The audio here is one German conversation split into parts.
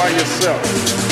by yourself.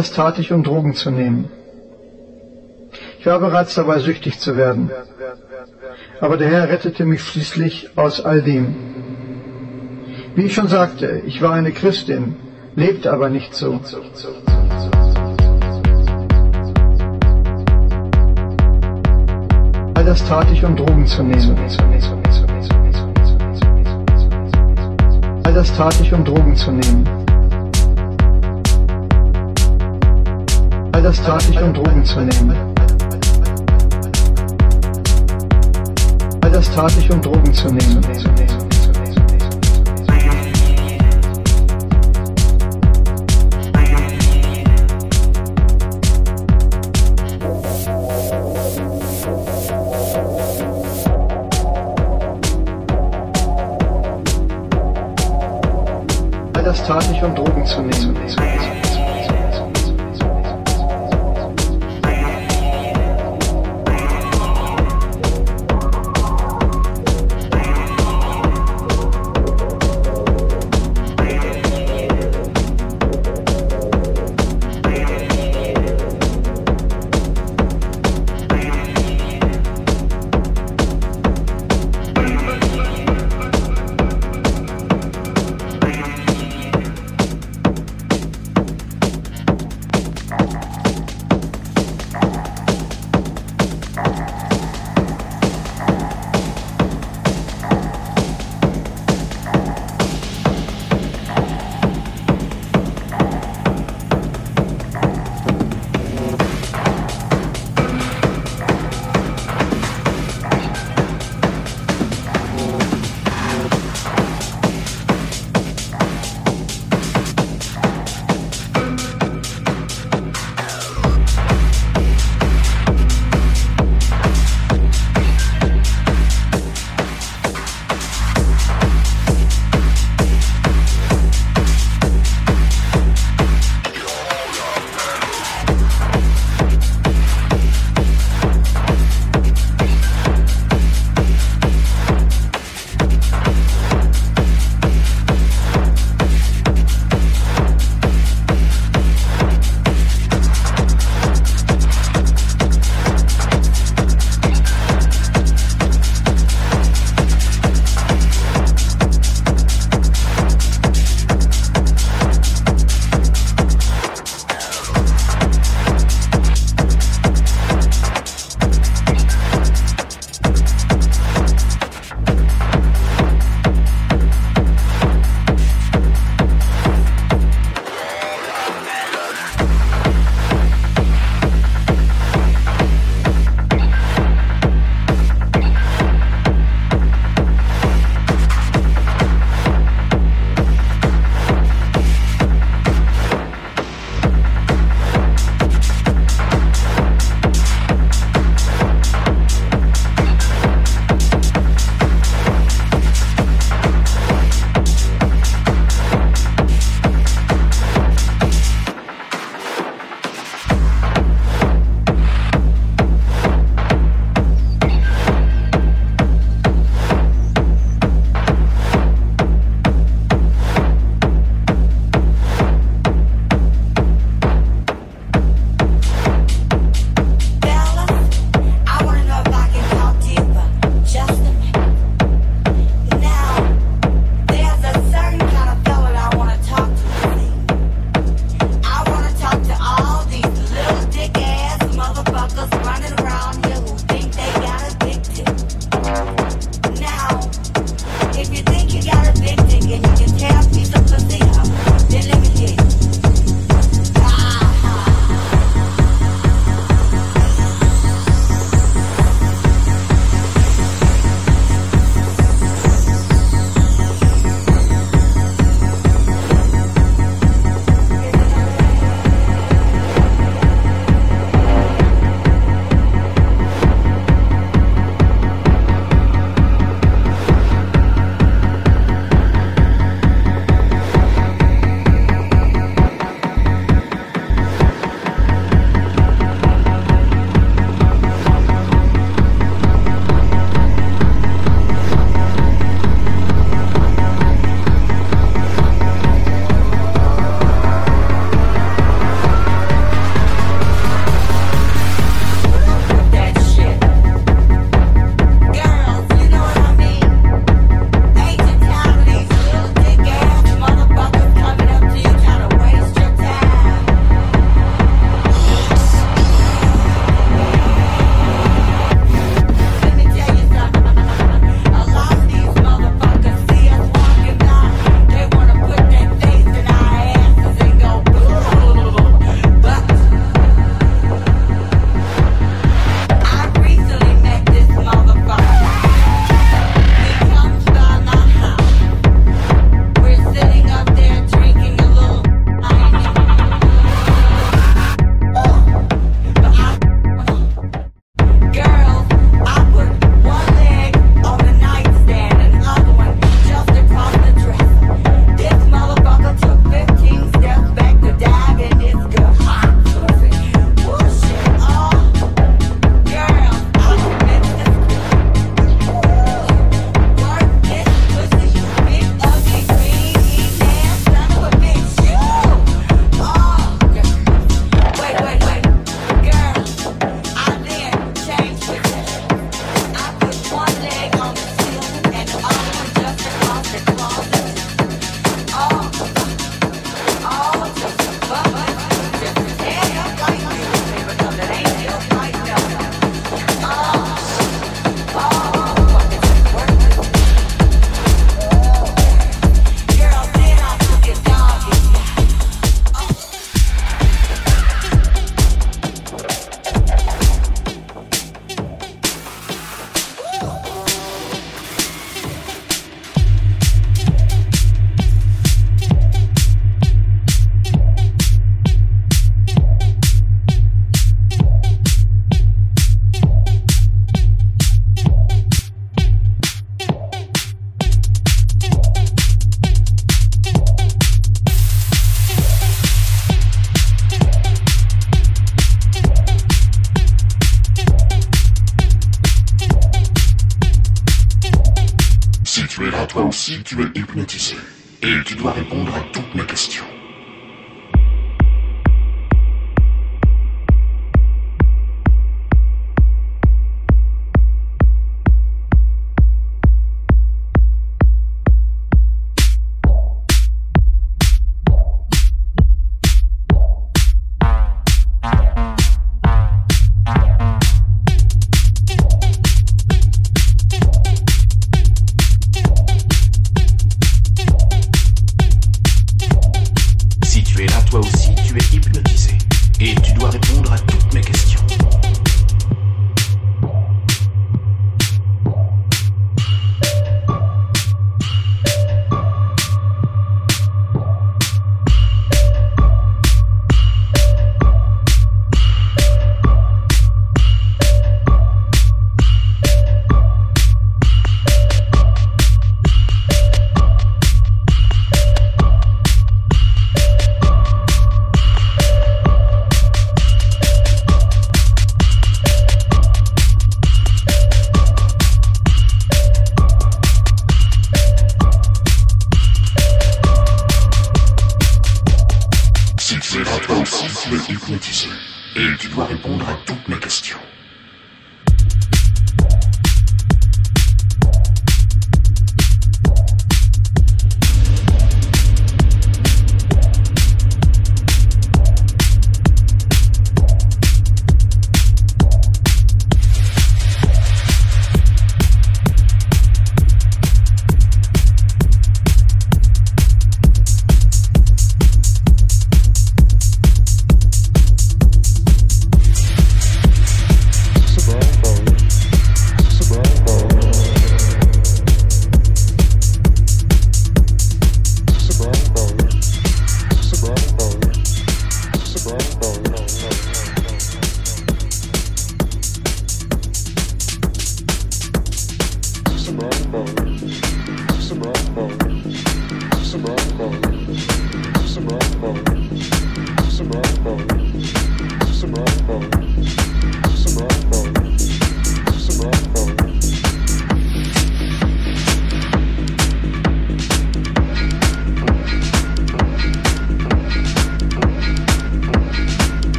Das tat ich, um Drogen zu nehmen. Ich war bereits dabei, süchtig zu werden. Aber der Herr rettete mich schließlich aus all dem. Wie ich schon sagte, ich war eine Christin, lebte aber nicht so. All das tat ich, um Drogen zu nehmen. All das tat ich, um Drogen zu nehmen. All das tat ich, um Drogen zu nehmen. All das tat ich, um Drogen zu nehmen.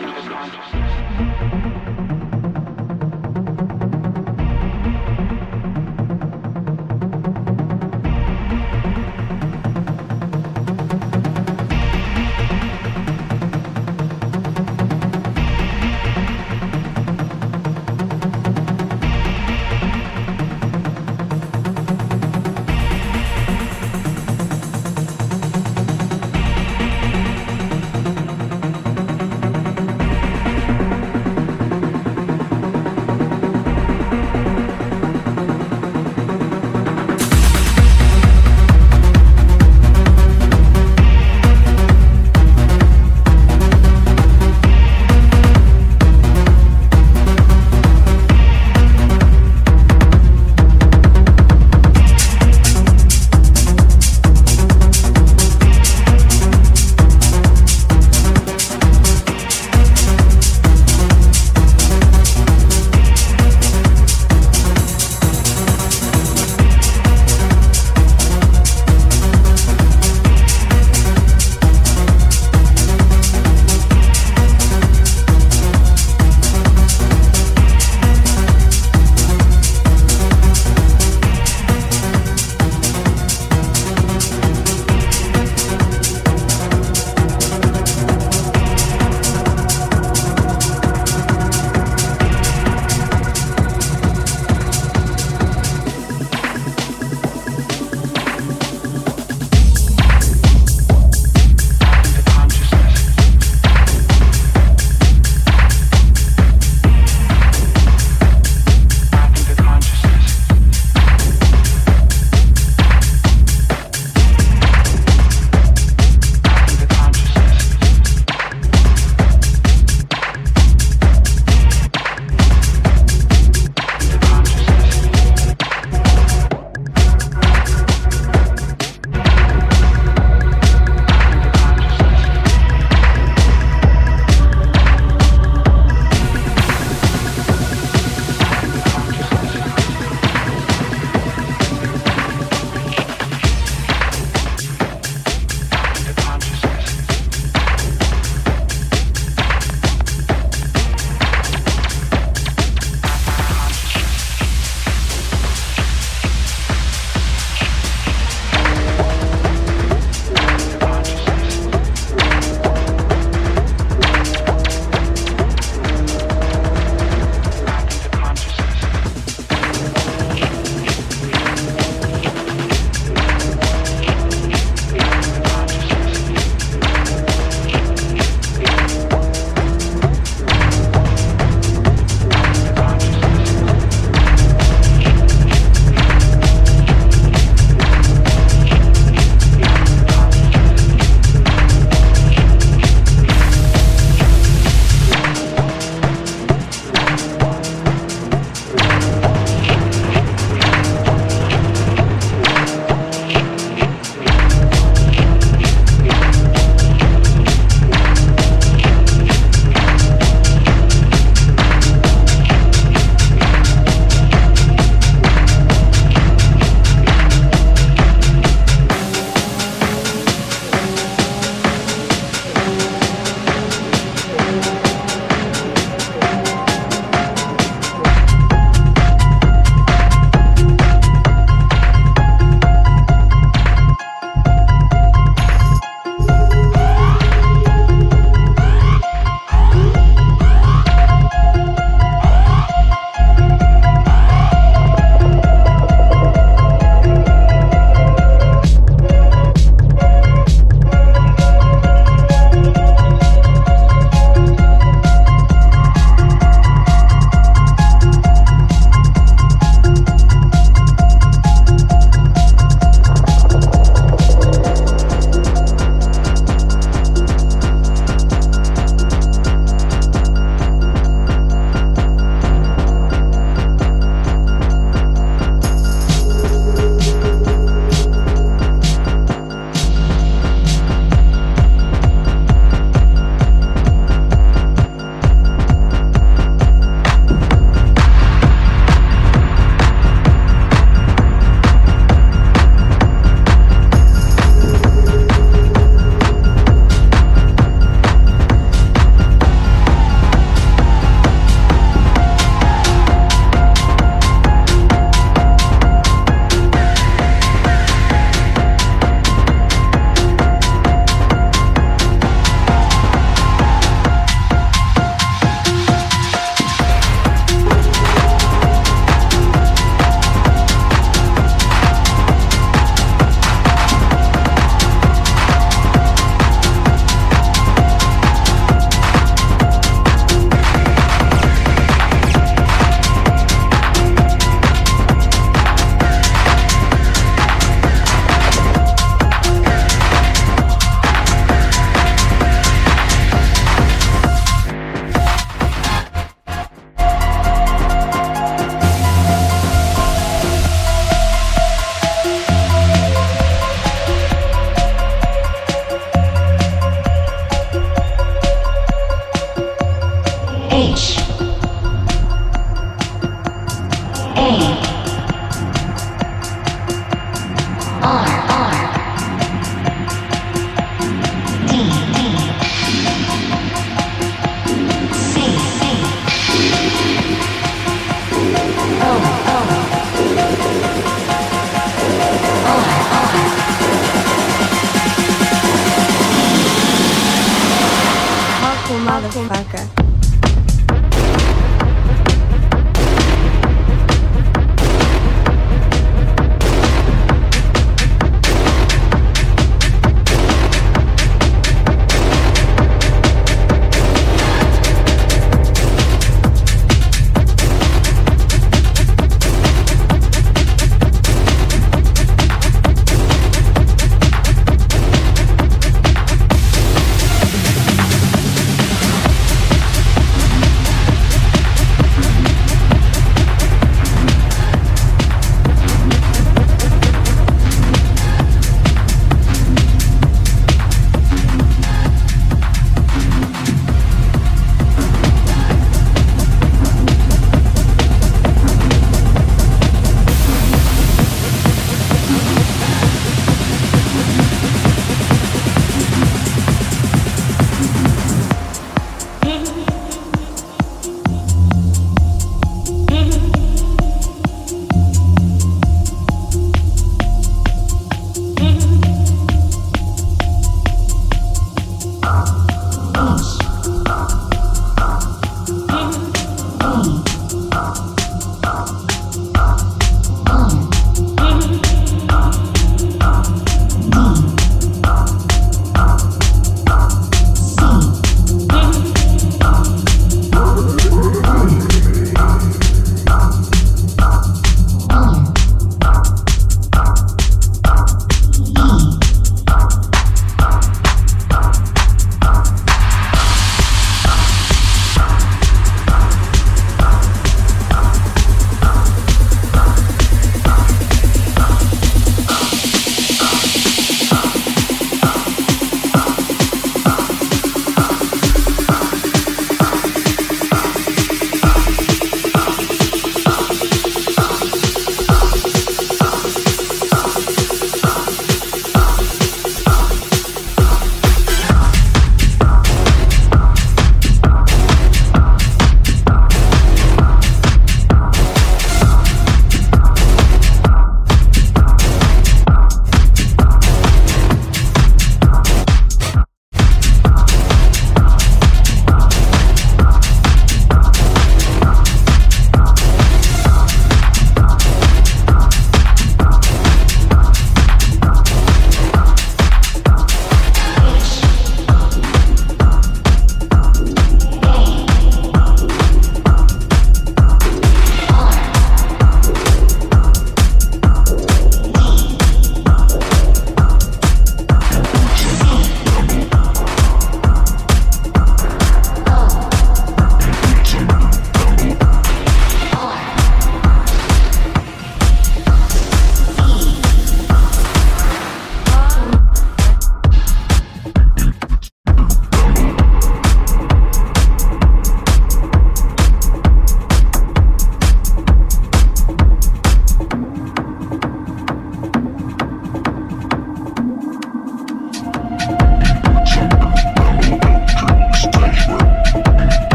Thank you.